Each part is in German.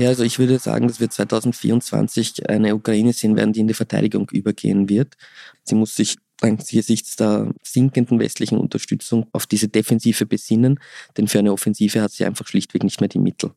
Ja, also ich würde sagen, dass wir 2024 eine Ukraine sehen werden, die in die Verteidigung übergehen wird. Sie muss sich angesichts der sinkenden westlichen Unterstützung auf diese Defensive besinnen, denn für eine Offensive hat sie einfach schlichtweg nicht mehr die Mittel.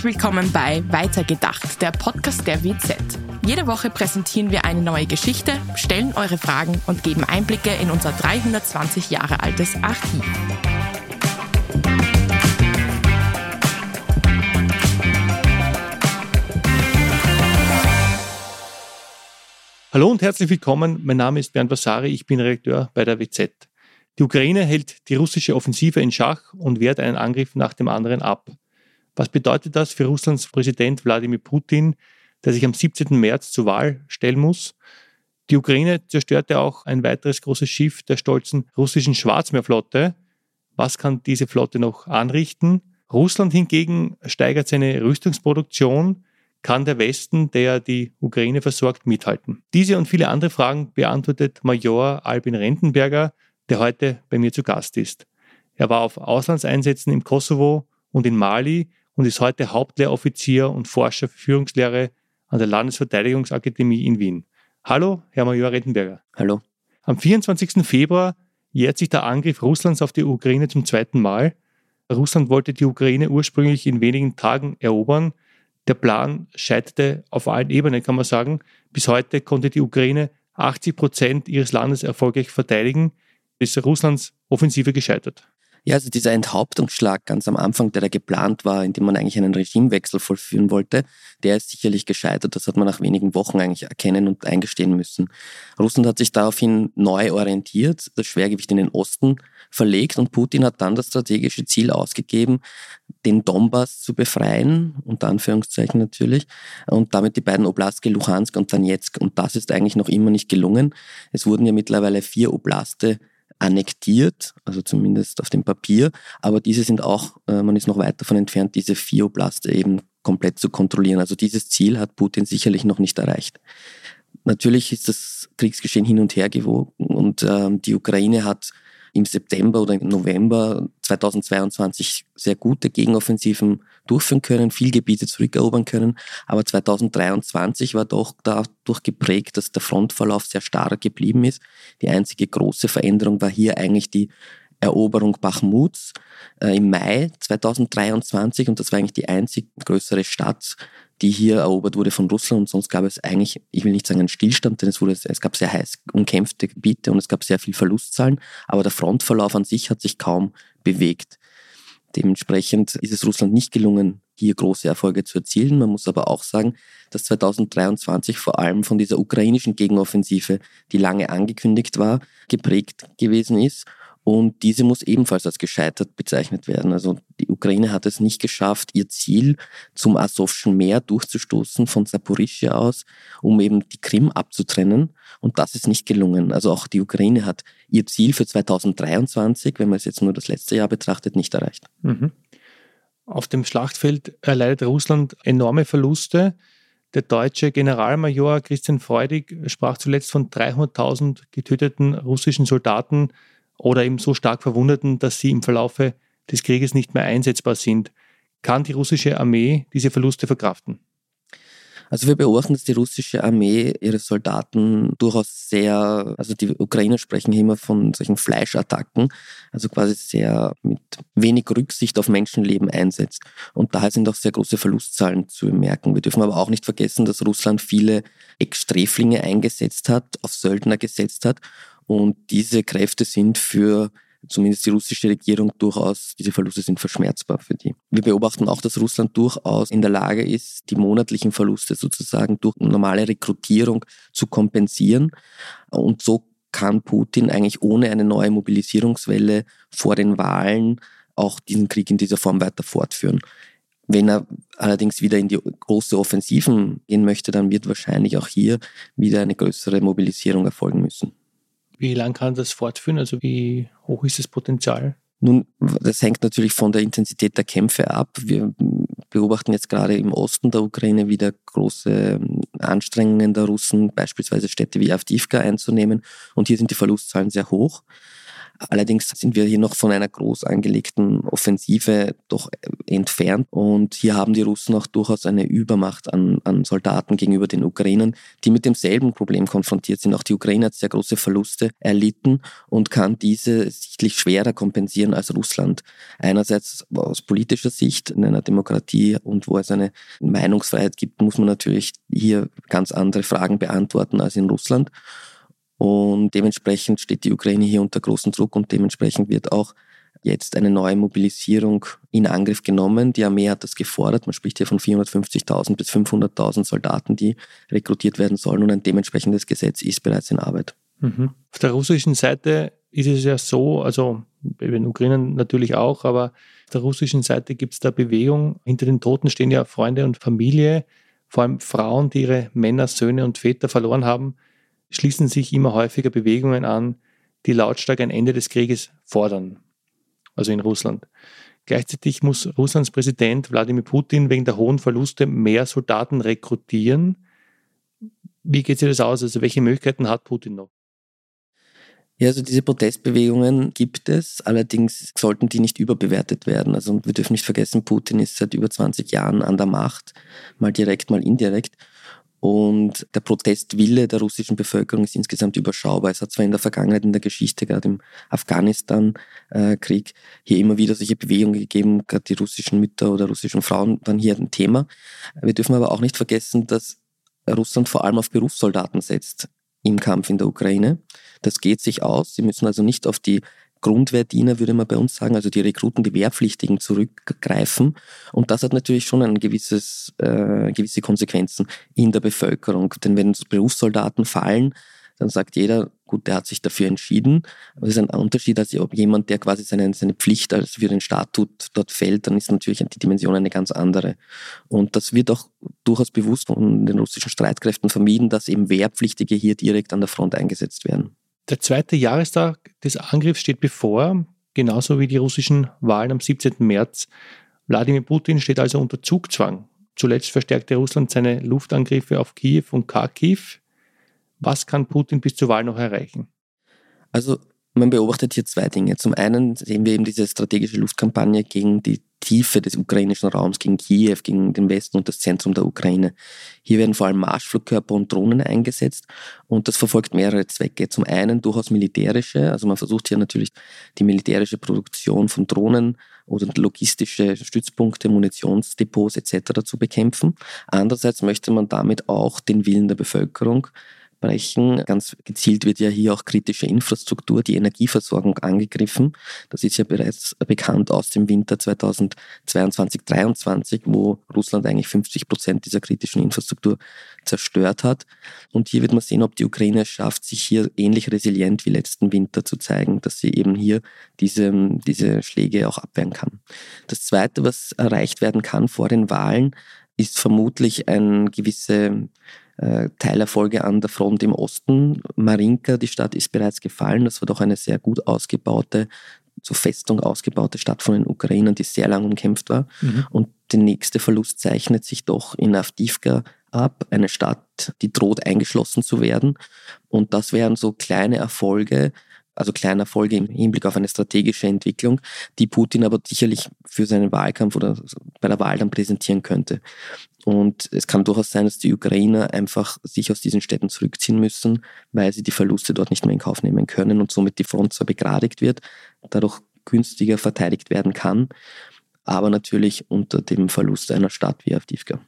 Herzlich willkommen bei Weitergedacht, der Podcast der WZ. Jede Woche präsentieren wir eine neue Geschichte, stellen eure Fragen und geben Einblicke in unser 320 Jahre altes Archiv. Hallo und herzlich willkommen. Mein Name ist Bernd Vasari, ich bin Redakteur bei der WZ. Die Ukraine hält die russische Offensive in Schach und wehrt einen Angriff nach dem anderen ab. Was bedeutet das für Russlands Präsident Wladimir Putin, der sich am 17. März zur Wahl stellen muss? Die Ukraine zerstörte auch ein weiteres großes Schiff der stolzen russischen Schwarzmeerflotte. Was kann diese Flotte noch anrichten? Russland hingegen steigert seine Rüstungsproduktion kann der Westen, der die Ukraine versorgt, mithalten? Diese und viele andere Fragen beantwortet Major Albin Rentenberger, der heute bei mir zu Gast ist. Er war auf Auslandseinsätzen im Kosovo und in Mali und ist heute Hauptlehroffizier und Forscher für Führungslehre an der Landesverteidigungsakademie in Wien. Hallo, Herr Major Rentenberger. Hallo. Am 24. Februar jährt sich der Angriff Russlands auf die Ukraine zum zweiten Mal. Russland wollte die Ukraine ursprünglich in wenigen Tagen erobern. Der Plan scheiterte auf allen Ebenen, kann man sagen. Bis heute konnte die Ukraine 80 Prozent ihres Landes erfolgreich verteidigen. Ist Russlands Offensive gescheitert. Ja, also dieser Enthauptungsschlag ganz am Anfang, der da geplant war, in dem man eigentlich einen Regimewechsel vollführen wollte, der ist sicherlich gescheitert. Das hat man nach wenigen Wochen eigentlich erkennen und eingestehen müssen. Russland hat sich daraufhin neu orientiert, das Schwergewicht in den Osten verlegt und Putin hat dann das strategische Ziel ausgegeben, den Donbass zu befreien, unter Anführungszeichen natürlich, und damit die beiden Oblaste Luhansk und Donetsk. Und das ist eigentlich noch immer nicht gelungen. Es wurden ja mittlerweile vier Oblaste annektiert, also zumindest auf dem Papier, aber diese sind auch, äh, man ist noch weit davon entfernt, diese vier Oblaste eben komplett zu kontrollieren. Also dieses Ziel hat Putin sicherlich noch nicht erreicht. Natürlich ist das Kriegsgeschehen hin und her gewogen und ähm, die Ukraine hat im September oder im November 2022 sehr gute Gegenoffensiven durchführen können, viel Gebiete zurückerobern können. Aber 2023 war doch dadurch geprägt, dass der Frontverlauf sehr stark geblieben ist. Die einzige große Veränderung war hier eigentlich die Eroberung Bachmuts äh, im Mai 2023 und das war eigentlich die einzig größere Stadt die hier erobert wurde von Russland. Und sonst gab es eigentlich, ich will nicht sagen einen Stillstand, denn es, wurde, es gab sehr heiß umkämpfte Gebiete und es gab sehr viel Verlustzahlen, aber der Frontverlauf an sich hat sich kaum bewegt. Dementsprechend ist es Russland nicht gelungen, hier große Erfolge zu erzielen. Man muss aber auch sagen, dass 2023 vor allem von dieser ukrainischen Gegenoffensive, die lange angekündigt war, geprägt gewesen ist und diese muss ebenfalls als gescheitert bezeichnet werden. Also die Ukraine hat es nicht geschafft, ihr Ziel zum Asowschen Meer durchzustoßen von Saporischia aus, um eben die Krim abzutrennen. Und das ist nicht gelungen. Also auch die Ukraine hat ihr Ziel für 2023, wenn man es jetzt nur das letzte Jahr betrachtet, nicht erreicht. Mhm. Auf dem Schlachtfeld erleidet Russland enorme Verluste. Der deutsche Generalmajor Christian Freudig sprach zuletzt von 300.000 getöteten russischen Soldaten oder eben so stark Verwundeten, dass sie im Verlaufe des Krieges nicht mehr einsetzbar sind. Kann die russische Armee diese Verluste verkraften? Also wir beobachten, dass die russische Armee ihre Soldaten durchaus sehr, also die Ukrainer sprechen immer von solchen Fleischattacken, also quasi sehr mit wenig Rücksicht auf Menschenleben einsetzt. Und daher sind auch sehr große Verlustzahlen zu bemerken. Wir dürfen aber auch nicht vergessen, dass Russland viele Ex-Sträflinge eingesetzt hat, auf Söldner gesetzt hat und diese Kräfte sind für zumindest die russische Regierung durchaus, diese Verluste sind verschmerzbar für die. Wir beobachten auch, dass Russland durchaus in der Lage ist, die monatlichen Verluste sozusagen durch normale Rekrutierung zu kompensieren. Und so kann Putin eigentlich ohne eine neue Mobilisierungswelle vor den Wahlen auch diesen Krieg in dieser Form weiter fortführen. Wenn er allerdings wieder in die große Offensiven gehen möchte, dann wird wahrscheinlich auch hier wieder eine größere Mobilisierung erfolgen müssen. Wie lang kann das fortführen? Also wie hoch ist das Potenzial? Nun, das hängt natürlich von der Intensität der Kämpfe ab. Wir beobachten jetzt gerade im Osten der Ukraine wieder große Anstrengungen der Russen, beispielsweise Städte wie Avdivka einzunehmen. Und hier sind die Verlustzahlen sehr hoch. Allerdings sind wir hier noch von einer groß angelegten Offensive doch entfernt. Und hier haben die Russen auch durchaus eine Übermacht an, an Soldaten gegenüber den Ukrainern, die mit demselben Problem konfrontiert sind. Auch die Ukraine hat sehr große Verluste erlitten und kann diese sichtlich schwerer kompensieren als Russland. Einerseits aus politischer Sicht in einer Demokratie und wo es eine Meinungsfreiheit gibt, muss man natürlich hier ganz andere Fragen beantworten als in Russland. Und dementsprechend steht die Ukraine hier unter großem Druck und dementsprechend wird auch jetzt eine neue Mobilisierung in Angriff genommen. Die Armee hat das gefordert. Man spricht hier von 450.000 bis 500.000 Soldaten, die rekrutiert werden sollen und ein dementsprechendes Gesetz ist bereits in Arbeit. Mhm. Auf der russischen Seite ist es ja so, also bei den Ukrainern natürlich auch, aber auf der russischen Seite gibt es da Bewegung. Hinter den Toten stehen ja Freunde und Familie, vor allem Frauen, die ihre Männer, Söhne und Väter verloren haben schließen sich immer häufiger Bewegungen an, die lautstark ein Ende des Krieges fordern, also in Russland. Gleichzeitig muss Russlands Präsident Wladimir Putin wegen der hohen Verluste mehr Soldaten rekrutieren. Wie geht sich das aus? Also welche Möglichkeiten hat Putin noch? Ja, also diese Protestbewegungen gibt es, allerdings sollten die nicht überbewertet werden. Also wir dürfen nicht vergessen, Putin ist seit über 20 Jahren an der Macht, mal direkt, mal indirekt. Und der Protestwille der russischen Bevölkerung ist insgesamt überschaubar. Es hat zwar in der Vergangenheit, in der Geschichte, gerade im Afghanistan-Krieg, hier immer wieder solche Bewegungen gegeben, gerade die russischen Mütter oder russischen Frauen dann hier ein Thema. Wir dürfen aber auch nicht vergessen, dass Russland vor allem auf Berufssoldaten setzt im Kampf in der Ukraine. Das geht sich aus. Sie müssen also nicht auf die Grundwehrdiener, würde man bei uns sagen, also die Rekruten, die Wehrpflichtigen zurückgreifen. Und das hat natürlich schon ein gewisses, äh, gewisse Konsequenzen in der Bevölkerung. Denn wenn Berufssoldaten fallen, dann sagt jeder, gut, der hat sich dafür entschieden. Aber es ist ein Unterschied, als ob jemand, der quasi seine, seine Pflicht als für den Staat tut, dort fällt, dann ist natürlich die Dimension eine ganz andere. Und das wird auch durchaus bewusst von den russischen Streitkräften vermieden, dass eben Wehrpflichtige hier direkt an der Front eingesetzt werden. Der zweite Jahrestag des Angriffs steht bevor, genauso wie die russischen Wahlen am 17. März. Wladimir Putin steht also unter Zugzwang. Zuletzt verstärkte Russland seine Luftangriffe auf Kiew und Kharkiv. Was kann Putin bis zur Wahl noch erreichen? Also man beobachtet hier zwei Dinge. Zum einen sehen wir eben diese strategische Luftkampagne gegen die Tiefe des ukrainischen Raums, gegen Kiew, gegen den Westen und das Zentrum der Ukraine. Hier werden vor allem Marschflugkörper und Drohnen eingesetzt und das verfolgt mehrere Zwecke. Zum einen durchaus militärische, also man versucht hier natürlich die militärische Produktion von Drohnen oder logistische Stützpunkte, Munitionsdepots etc. zu bekämpfen. Andererseits möchte man damit auch den Willen der Bevölkerung brechen. Ganz gezielt wird ja hier auch kritische Infrastruktur, die Energieversorgung angegriffen. Das ist ja bereits bekannt aus dem Winter 2022-23, wo Russland eigentlich 50 Prozent dieser kritischen Infrastruktur zerstört hat. Und hier wird man sehen, ob die Ukraine es schafft, sich hier ähnlich resilient wie letzten Winter zu zeigen, dass sie eben hier diese, diese Schläge auch abwehren kann. Das Zweite, was erreicht werden kann vor den Wahlen, ist vermutlich ein gewisse Teilerfolge an der Front im Osten. Marinka, die Stadt ist bereits gefallen. Das war doch eine sehr gut ausgebaute, zur Festung ausgebaute Stadt von den Ukrainern, die sehr lang umkämpft war. Mhm. Und der nächste Verlust zeichnet sich doch in Avdivka ab, eine Stadt, die droht eingeschlossen zu werden. Und das wären so kleine Erfolge, also kleine Erfolge im Hinblick auf eine strategische Entwicklung, die Putin aber sicherlich für seinen Wahlkampf oder bei der Wahl dann präsentieren könnte. Und es kann durchaus sein, dass die Ukrainer einfach sich aus diesen Städten zurückziehen müssen, weil sie die Verluste dort nicht mehr in Kauf nehmen können und somit die Front zwar begradigt wird, dadurch günstiger verteidigt werden kann, aber natürlich unter dem Verlust einer Stadt wie Avdivka.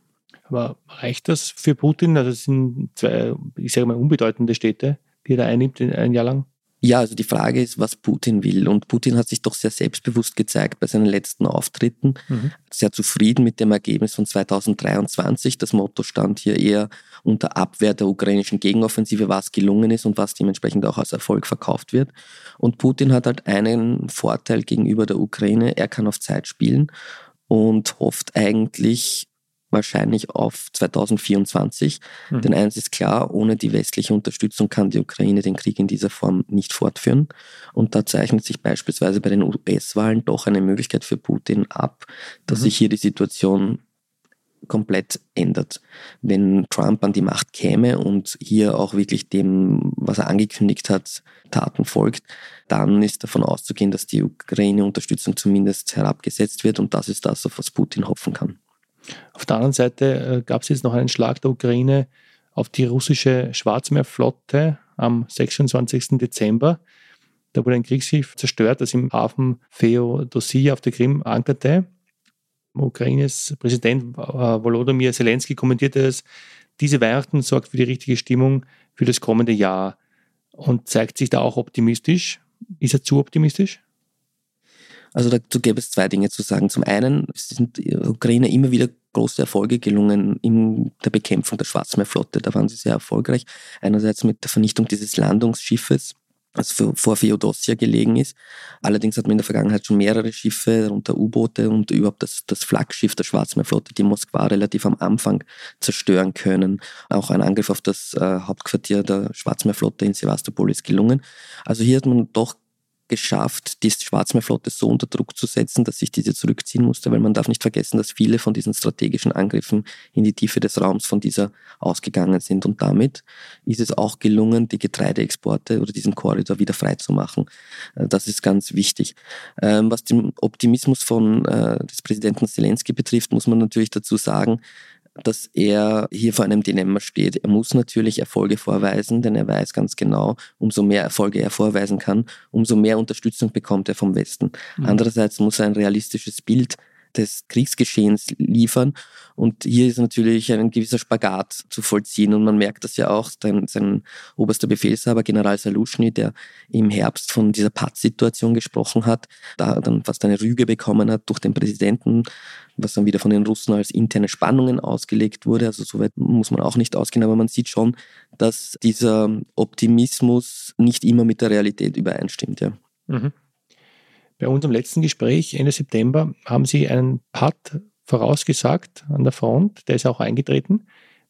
Aber reicht das für Putin? Also es sind zwei, ich sage mal, unbedeutende Städte, die er einnimmt ein Jahr lang? Ja, also die Frage ist, was Putin will. Und Putin hat sich doch sehr selbstbewusst gezeigt bei seinen letzten Auftritten. Mhm. Sehr zufrieden mit dem Ergebnis von 2023. Das Motto stand hier eher unter Abwehr der ukrainischen Gegenoffensive, was gelungen ist und was dementsprechend auch als Erfolg verkauft wird. Und Putin hat halt einen Vorteil gegenüber der Ukraine. Er kann auf Zeit spielen und hofft eigentlich wahrscheinlich auf 2024. Mhm. Denn eins ist klar, ohne die westliche Unterstützung kann die Ukraine den Krieg in dieser Form nicht fortführen. Und da zeichnet sich beispielsweise bei den US-Wahlen doch eine Möglichkeit für Putin ab, dass mhm. sich hier die Situation komplett ändert. Wenn Trump an die Macht käme und hier auch wirklich dem, was er angekündigt hat, Taten folgt, dann ist davon auszugehen, dass die Ukraine-Unterstützung zumindest herabgesetzt wird und das ist das, auf was Putin hoffen kann. Auf der anderen Seite äh, gab es jetzt noch einen Schlag der Ukraine auf die russische Schwarzmeerflotte am 26. Dezember. Da wurde ein Kriegsschiff zerstört, das im Hafen Feodosia auf der Krim ankerte. Ukraines Präsident äh, Volodymyr Zelensky kommentierte es, diese Weihnachten sorgt für die richtige Stimmung für das kommende Jahr und zeigt sich da auch optimistisch. Ist er zu optimistisch? Also dazu gäbe es zwei Dinge zu sagen. Zum einen sind die Ukrainer immer wieder große Erfolge gelungen in der Bekämpfung der Schwarzmeerflotte. Da waren sie sehr erfolgreich. Einerseits mit der Vernichtung dieses Landungsschiffes das vor Feodossia gelegen ist. Allerdings hat man in der Vergangenheit schon mehrere Schiffe, darunter U-Boote und überhaupt das, das Flaggschiff der Schwarzmeerflotte, die Moskwa relativ am Anfang zerstören können. Auch ein Angriff auf das äh, Hauptquartier der Schwarzmeerflotte in Sevastopol ist gelungen. Also hier hat man doch geschafft, die Schwarzmeerflotte so unter Druck zu setzen, dass sich diese zurückziehen musste, weil man darf nicht vergessen, dass viele von diesen strategischen Angriffen in die Tiefe des Raums von dieser ausgegangen sind. Und damit ist es auch gelungen, die Getreideexporte oder diesen Korridor wieder freizumachen. Äh, das ist ganz wichtig. Ähm, was den Optimismus von äh, des Präsidenten Zelensky betrifft, muss man natürlich dazu sagen, dass er hier vor einem Dilemma steht. Er muss natürlich Erfolge vorweisen, denn er weiß ganz genau, umso mehr Erfolge er vorweisen kann, umso mehr Unterstützung bekommt er vom Westen. Mhm. Andererseits muss er ein realistisches Bild des Kriegsgeschehens liefern. Und hier ist natürlich ein gewisser Spagat zu vollziehen. Und man merkt das ja auch, sein, sein oberster Befehlshaber, General Saluschny, der im Herbst von dieser Paz-Situation gesprochen hat, da dann fast eine Rüge bekommen hat durch den Präsidenten, was dann wieder von den Russen als interne Spannungen ausgelegt wurde. Also soweit muss man auch nicht ausgehen, aber man sieht schon, dass dieser Optimismus nicht immer mit der Realität übereinstimmt. Ja. Mhm. Bei unserem letzten Gespräch Ende September haben Sie einen Patt vorausgesagt an der Front, der ist auch eingetreten.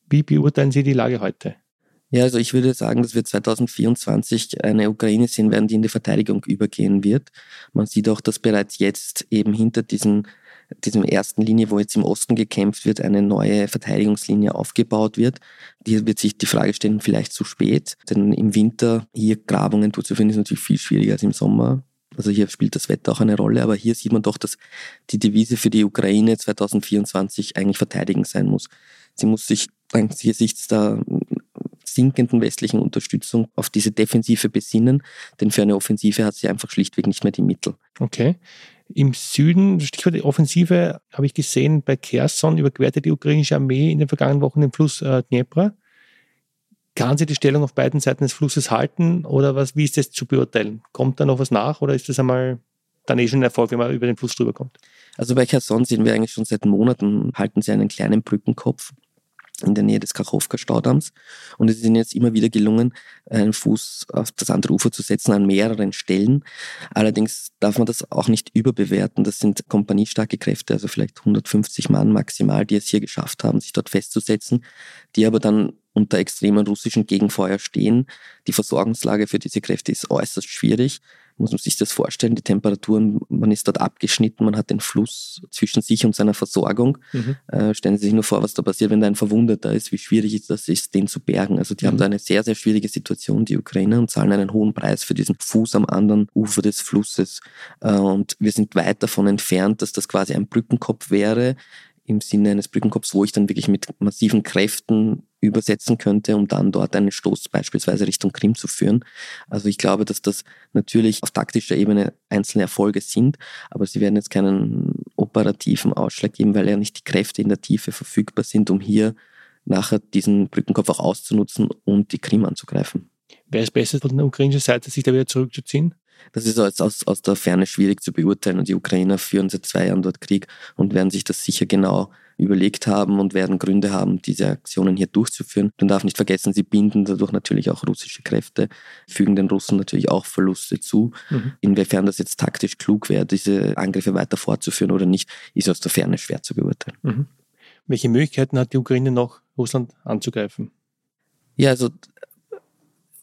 Wie beurteilen Sie die Lage heute? Ja, also ich würde sagen, dass wir 2024 eine Ukraine sehen werden, die in die Verteidigung übergehen wird. Man sieht auch, dass bereits jetzt eben hinter diesen, diesem ersten Linie, wo jetzt im Osten gekämpft wird, eine neue Verteidigungslinie aufgebaut wird. Hier wird sich die Frage stellen, vielleicht zu spät, denn im Winter hier Grabungen durchzuführen ist natürlich viel schwieriger als im Sommer. Also hier spielt das Wetter auch eine Rolle, aber hier sieht man doch, dass die Devise für die Ukraine 2024 eigentlich verteidigen sein muss. Sie muss sich angesichts der sinkenden westlichen Unterstützung auf diese Defensive besinnen, denn für eine Offensive hat sie einfach schlichtweg nicht mehr die Mittel. Okay. Im Süden, Stichwort Offensive, habe ich gesehen, bei Kherson überquerte die ukrainische Armee in den vergangenen Wochen den Fluss äh, Dnepr. Kann sie die Stellung auf beiden Seiten des Flusses halten oder was, wie ist das zu beurteilen? Kommt da noch was nach oder ist das einmal dann eh schon ein Erfolg, wenn man über den Fluss drüber kommt? Also bei Kherson sehen wir eigentlich schon seit Monaten, halten sie einen kleinen Brückenkopf in der Nähe des Kachowka-Staudamms. Und es ist ihnen jetzt immer wieder gelungen, einen Fuß auf das andere Ufer zu setzen an mehreren Stellen. Allerdings darf man das auch nicht überbewerten. Das sind kompaniestarke Kräfte, also vielleicht 150 Mann maximal, die es hier geschafft haben, sich dort festzusetzen, die aber dann unter extremen russischen Gegenfeuer stehen. Die Versorgungslage für diese Kräfte ist äußerst schwierig. Muss man sich das vorstellen, die Temperaturen, man ist dort abgeschnitten, man hat den Fluss zwischen sich und seiner Versorgung. Mhm. Äh, stellen Sie sich nur vor, was da passiert, wenn da ein Verwundeter ist, wie schwierig das ist, den zu bergen. Also die mhm. haben da eine sehr, sehr schwierige Situation, die Ukrainer, und zahlen einen hohen Preis für diesen Fuß am anderen Ufer des Flusses. Äh, und wir sind weit davon entfernt, dass das quasi ein Brückenkopf wäre, im Sinne eines Brückenkopfs, wo ich dann wirklich mit massiven Kräften übersetzen könnte, um dann dort einen Stoß beispielsweise Richtung Krim zu führen. Also ich glaube, dass das natürlich auf taktischer Ebene einzelne Erfolge sind, aber sie werden jetzt keinen operativen Ausschlag geben, weil ja nicht die Kräfte in der Tiefe verfügbar sind, um hier nachher diesen Brückenkopf auch auszunutzen und die Krim anzugreifen. Wäre es besser von der ukrainischen Seite, sich da wieder zurückzuziehen? Das ist aus, aus, aus der Ferne schwierig zu beurteilen und die Ukrainer führen seit zwei Jahren dort Krieg und werden sich das sicher genau überlegt haben und werden Gründe haben, diese Aktionen hier durchzuführen. Man darf nicht vergessen, sie binden dadurch natürlich auch russische Kräfte, fügen den Russen natürlich auch Verluste zu. Mhm. Inwiefern das jetzt taktisch klug wäre, diese Angriffe weiter fortzuführen oder nicht, ist aus der Ferne schwer zu beurteilen. Mhm. Welche Möglichkeiten hat die Ukraine noch, Russland anzugreifen? Ja, also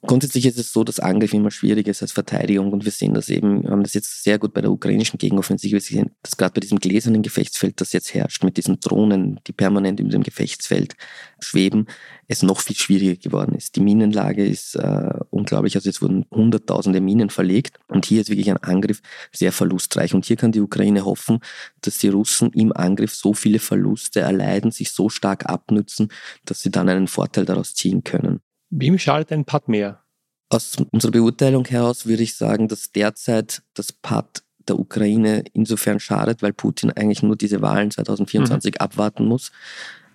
Grundsätzlich ist es so, dass Angriff immer schwieriger ist als Verteidigung und wir sehen das eben, wir haben das jetzt sehr gut bei der ukrainischen Gegenoffensive gesehen, dass gerade bei diesem gläsernen Gefechtsfeld, das jetzt herrscht, mit diesen Drohnen, die permanent in dem Gefechtsfeld schweben, es noch viel schwieriger geworden ist. Die Minenlage ist äh, unglaublich, also jetzt wurden hunderttausende Minen verlegt und hier ist wirklich ein Angriff sehr verlustreich und hier kann die Ukraine hoffen, dass die Russen im Angriff so viele Verluste erleiden, sich so stark abnützen, dass sie dann einen Vorteil daraus ziehen können. Wem schadet ein Pad mehr? Aus unserer Beurteilung heraus würde ich sagen, dass derzeit das Pad der Ukraine insofern schadet, weil Putin eigentlich nur diese Wahlen 2024 mhm. abwarten muss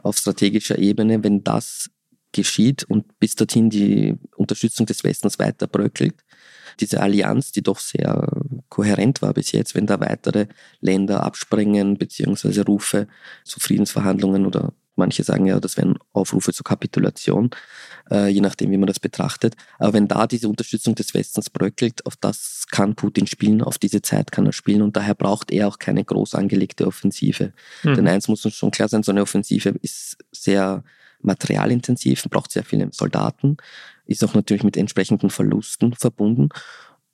auf strategischer Ebene. Wenn das geschieht und bis dorthin die Unterstützung des Westens weiter bröckelt, diese Allianz, die doch sehr kohärent war bis jetzt, wenn da weitere Länder abspringen beziehungsweise Rufe zu Friedensverhandlungen oder Manche sagen ja, das wären Aufrufe zur Kapitulation, äh, je nachdem, wie man das betrachtet. Aber wenn da diese Unterstützung des Westens bröckelt, auf das kann Putin spielen, auf diese Zeit kann er spielen und daher braucht er auch keine groß angelegte Offensive. Mhm. Denn eins muss uns schon klar sein, so eine Offensive ist sehr materialintensiv, braucht sehr viele Soldaten, ist auch natürlich mit entsprechenden Verlusten verbunden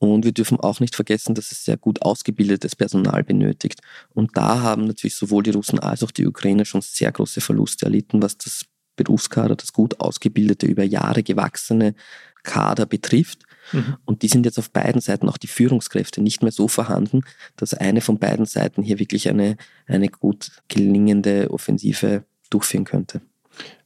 und wir dürfen auch nicht vergessen, dass es sehr gut ausgebildetes Personal benötigt. Und da haben natürlich sowohl die Russen als auch die Ukrainer schon sehr große Verluste erlitten, was das Berufskader, das gut ausgebildete, über Jahre gewachsene Kader betrifft. Mhm. Und die sind jetzt auf beiden Seiten, auch die Führungskräfte, nicht mehr so vorhanden, dass eine von beiden Seiten hier wirklich eine, eine gut gelingende Offensive durchführen könnte.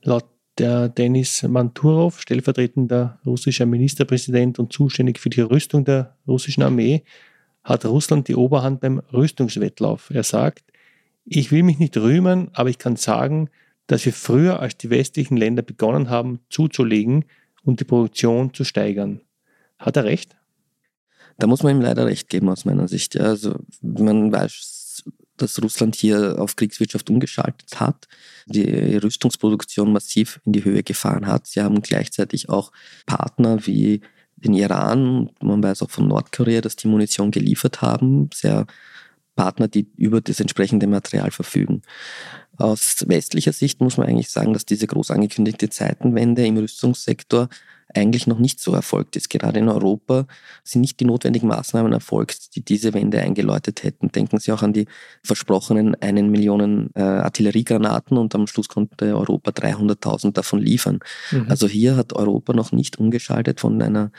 Laut der Denis Manturov, stellvertretender russischer Ministerpräsident und zuständig für die Rüstung der russischen Armee, hat Russland die Oberhand beim Rüstungswettlauf. Er sagt, ich will mich nicht rühmen, aber ich kann sagen, dass wir früher als die westlichen Länder begonnen haben zuzulegen und die Produktion zu steigern. Hat er recht? Da muss man ihm leider recht geben aus meiner Sicht. Also man weiß dass Russland hier auf Kriegswirtschaft umgeschaltet hat, die Rüstungsproduktion massiv in die Höhe gefahren hat. Sie haben gleichzeitig auch Partner wie den Iran, man weiß auch von Nordkorea, dass die Munition geliefert haben, sehr Partner, die über das entsprechende Material verfügen. Aus westlicher Sicht muss man eigentlich sagen, dass diese groß angekündigte Zeitenwende im Rüstungssektor eigentlich noch nicht so erfolgt ist. Gerade in Europa sind nicht die notwendigen Maßnahmen erfolgt, die diese Wende eingeläutet hätten. Denken Sie auch an die versprochenen einen Millionen äh, Artilleriegranaten und am Schluss konnte Europa 300.000 davon liefern. Mhm. Also hier hat Europa noch nicht umgeschaltet von einer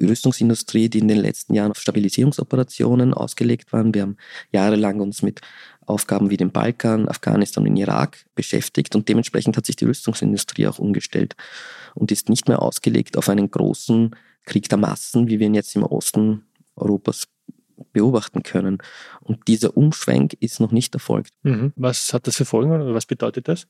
Rüstungsindustrie, die in den letzten Jahren auf Stabilisierungsoperationen ausgelegt waren. Wir haben jahrelang uns mit Aufgaben wie dem Balkan, Afghanistan und Irak beschäftigt und dementsprechend hat sich die Rüstungsindustrie auch umgestellt und ist nicht mehr ausgelegt auf einen großen Krieg der Massen, wie wir ihn jetzt im Osten Europas beobachten können. Und dieser Umschwenk ist noch nicht erfolgt. Mhm. Was hat das für Folgen oder was bedeutet das?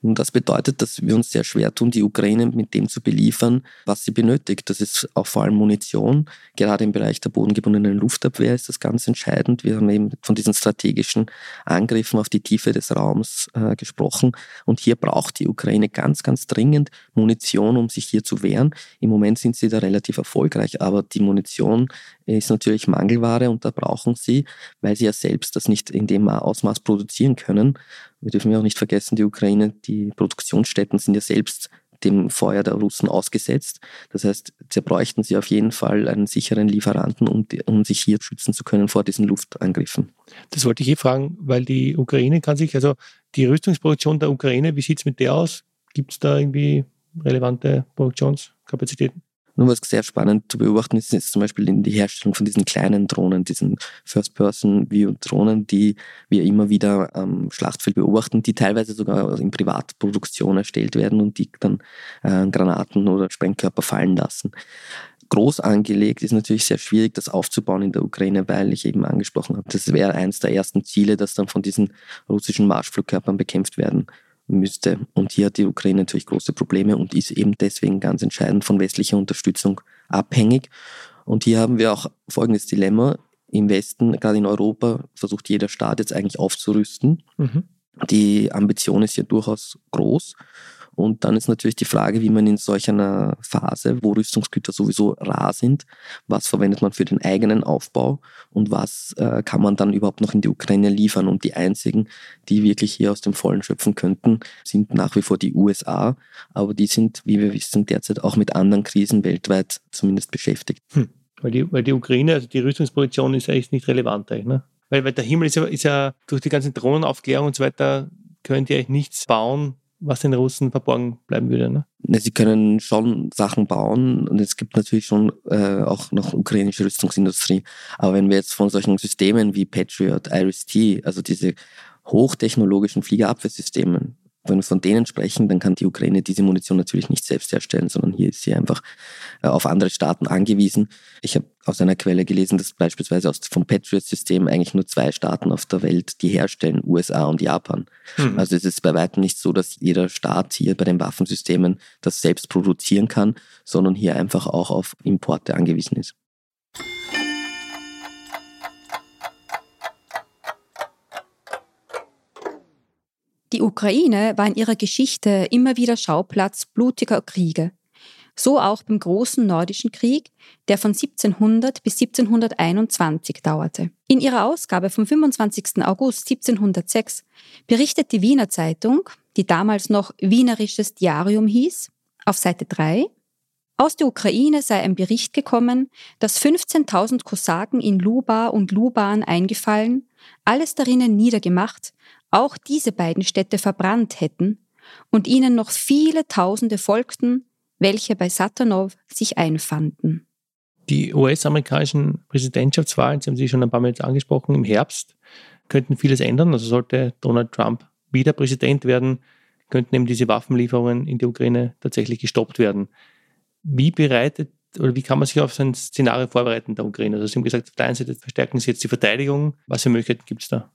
Und das bedeutet, dass wir uns sehr schwer tun, die Ukraine mit dem zu beliefern, was sie benötigt. Das ist auch vor allem Munition. Gerade im Bereich der bodengebundenen Luftabwehr ist das ganz entscheidend. Wir haben eben von diesen strategischen Angriffen auf die Tiefe des Raums äh, gesprochen. Und hier braucht die Ukraine ganz, ganz dringend Munition, um sich hier zu wehren. Im Moment sind sie da relativ erfolgreich, aber die Munition ist natürlich Mangelware und da brauchen sie, weil sie ja selbst das nicht in dem Ausmaß produzieren können, wir dürfen ja auch nicht vergessen, die Ukraine, die Produktionsstätten sind ja selbst dem Feuer der Russen ausgesetzt. Das heißt, sie bräuchten sie auf jeden Fall einen sicheren Lieferanten, um, um sich hier schützen zu können vor diesen Luftangriffen. Das wollte ich eh fragen, weil die Ukraine kann sich, also die Rüstungsproduktion der Ukraine, wie sieht es mit der aus? Gibt es da irgendwie relevante Produktionskapazitäten? Nur was sehr spannend zu beobachten ist, ist zum Beispiel die Herstellung von diesen kleinen Drohnen, diesen First-Person-View-Drohnen, die wir immer wieder am Schlachtfeld beobachten, die teilweise sogar in Privatproduktion erstellt werden und die dann äh, Granaten oder Sprengkörper fallen lassen. Groß angelegt, ist natürlich sehr schwierig, das aufzubauen in der Ukraine, weil ich eben angesprochen habe, das wäre eines der ersten Ziele, dass dann von diesen russischen Marschflugkörpern bekämpft werden müsste. Und hier hat die Ukraine natürlich große Probleme und ist eben deswegen ganz entscheidend von westlicher Unterstützung abhängig. Und hier haben wir auch folgendes Dilemma. Im Westen, gerade in Europa, versucht jeder Staat jetzt eigentlich aufzurüsten. Mhm. Die Ambition ist ja durchaus groß. Und dann ist natürlich die Frage, wie man in solch einer Phase, wo Rüstungsgüter sowieso rar sind, was verwendet man für den eigenen Aufbau und was äh, kann man dann überhaupt noch in die Ukraine liefern. Und die einzigen, die wirklich hier aus dem Vollen schöpfen könnten, sind nach wie vor die USA. Aber die sind, wie wir wissen, derzeit auch mit anderen Krisen weltweit zumindest beschäftigt. Hm. Weil, die, weil die Ukraine, also die Rüstungsproduktion ist eigentlich nicht relevant. Ne? Weil, weil der Himmel ist ja, ist ja durch die ganzen Drohnenaufklärung und so weiter, können die eigentlich nichts bauen, was den Russen verborgen bleiben würde. Ne? Sie können schon Sachen bauen und es gibt natürlich schon äh, auch noch ukrainische Rüstungsindustrie. Aber wenn wir jetzt von solchen Systemen wie Patriot, Iris-T, also diese hochtechnologischen Fliegerabwehrsystemen wenn wir von denen sprechen, dann kann die Ukraine diese Munition natürlich nicht selbst herstellen, sondern hier ist sie einfach äh, auf andere Staaten angewiesen. Ich habe aus einer Quelle gelesen, dass beispielsweise aus, vom Patriot-System eigentlich nur zwei Staaten auf der Welt die herstellen, USA und Japan. Mhm. Also es ist bei weitem nicht so, dass jeder Staat hier bei den Waffensystemen das selbst produzieren kann, sondern hier einfach auch auf Importe angewiesen ist. Die Ukraine war in ihrer Geschichte immer wieder Schauplatz blutiger Kriege. So auch beim Großen Nordischen Krieg, der von 1700 bis 1721 dauerte. In ihrer Ausgabe vom 25. August 1706 berichtet die Wiener Zeitung, die damals noch Wienerisches Diarium hieß, auf Seite 3, aus der Ukraine sei ein Bericht gekommen, dass 15.000 Kosaken in Luba und Luban eingefallen, alles darinnen niedergemacht, auch diese beiden Städte verbrannt hätten und ihnen noch viele Tausende folgten, welche bei Satanov sich einfanden. Die US-amerikanischen Präsidentschaftswahlen, Sie haben sie schon ein paar Mal angesprochen, im Herbst könnten vieles ändern. Also sollte Donald Trump wieder Präsident werden, könnten eben diese Waffenlieferungen in die Ukraine tatsächlich gestoppt werden. Wie bereitet oder wie kann man sich auf so ein Szenario vorbereiten der Ukraine? Also Sie haben gesagt, auf der einen Seite verstärken Sie jetzt die Verteidigung. Was für Möglichkeiten gibt es da?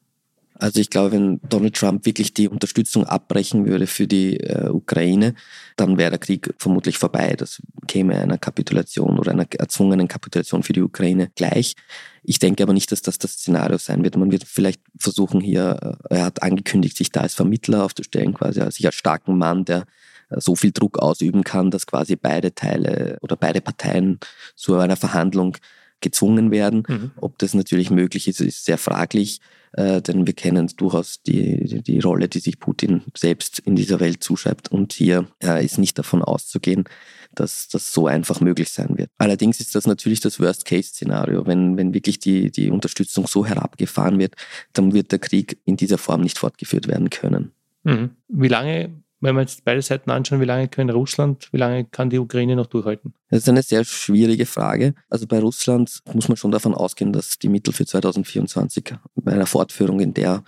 Also ich glaube, wenn Donald Trump wirklich die Unterstützung abbrechen würde für die äh, Ukraine, dann wäre der Krieg vermutlich vorbei. Das käme einer Kapitulation oder einer erzwungenen Kapitulation für die Ukraine gleich. Ich denke aber nicht, dass das das Szenario sein wird. Man wird vielleicht versuchen hier, äh, er hat angekündigt, sich da als Vermittler aufzustellen, quasi als sich als starken Mann, der äh, so viel Druck ausüben kann, dass quasi beide Teile oder beide Parteien zu einer Verhandlung gezwungen werden. Mhm. Ob das natürlich möglich ist, ist sehr fraglich, äh, denn wir kennen durchaus die, die, Rolle, die sich Putin selbst in dieser Welt zuschreibt. Und hier äh, ist nicht davon auszugehen, dass das so einfach möglich sein wird. Allerdings ist das natürlich das Worst-Case-Szenario. Wenn, wenn wirklich die, die Unterstützung so herabgefahren wird, dann wird der Krieg in dieser Form nicht fortgeführt werden können. Mhm. Wie lange wenn wir jetzt beide Seiten anschauen, wie lange können Russland, wie lange kann die Ukraine noch durchhalten? Das ist eine sehr schwierige Frage. Also bei Russland muss man schon davon ausgehen, dass die Mittel für 2024 bei einer Fortführung in der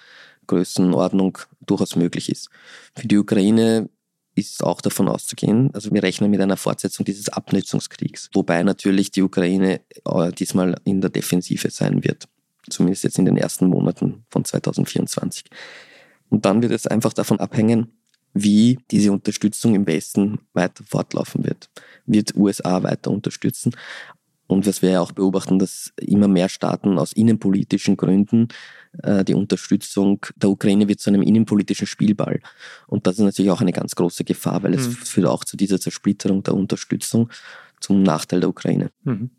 Größenordnung durchaus möglich ist. Für die Ukraine ist auch davon auszugehen, also wir rechnen mit einer Fortsetzung dieses Abnutzungskriegs, wobei natürlich die Ukraine äh, diesmal in der Defensive sein wird, zumindest jetzt in den ersten Monaten von 2024. Und dann wird es einfach davon abhängen, wie diese Unterstützung im Westen weiter fortlaufen wird. Wird USA weiter unterstützen? Und was wir ja auch beobachten, dass immer mehr Staaten aus innenpolitischen Gründen äh, die Unterstützung der Ukraine wird zu einem innenpolitischen Spielball. Und das ist natürlich auch eine ganz große Gefahr, weil es mhm. führt auch zu dieser Zersplitterung der Unterstützung zum Nachteil der Ukraine. Mhm.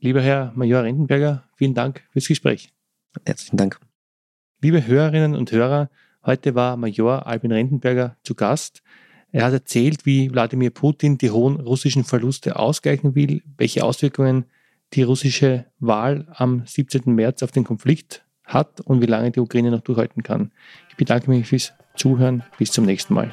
Lieber Herr Major Rentenberger, vielen Dank fürs Gespräch. Herzlichen Dank. Liebe Hörerinnen und Hörer, Heute war Major Albin Rentenberger zu Gast. Er hat erzählt, wie Wladimir Putin die hohen russischen Verluste ausgleichen will, welche Auswirkungen die russische Wahl am 17. März auf den Konflikt hat und wie lange die Ukraine noch durchhalten kann. Ich bedanke mich fürs Zuhören. Bis zum nächsten Mal.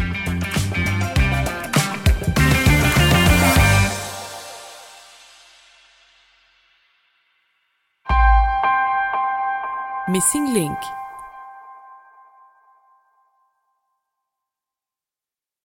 Missing Link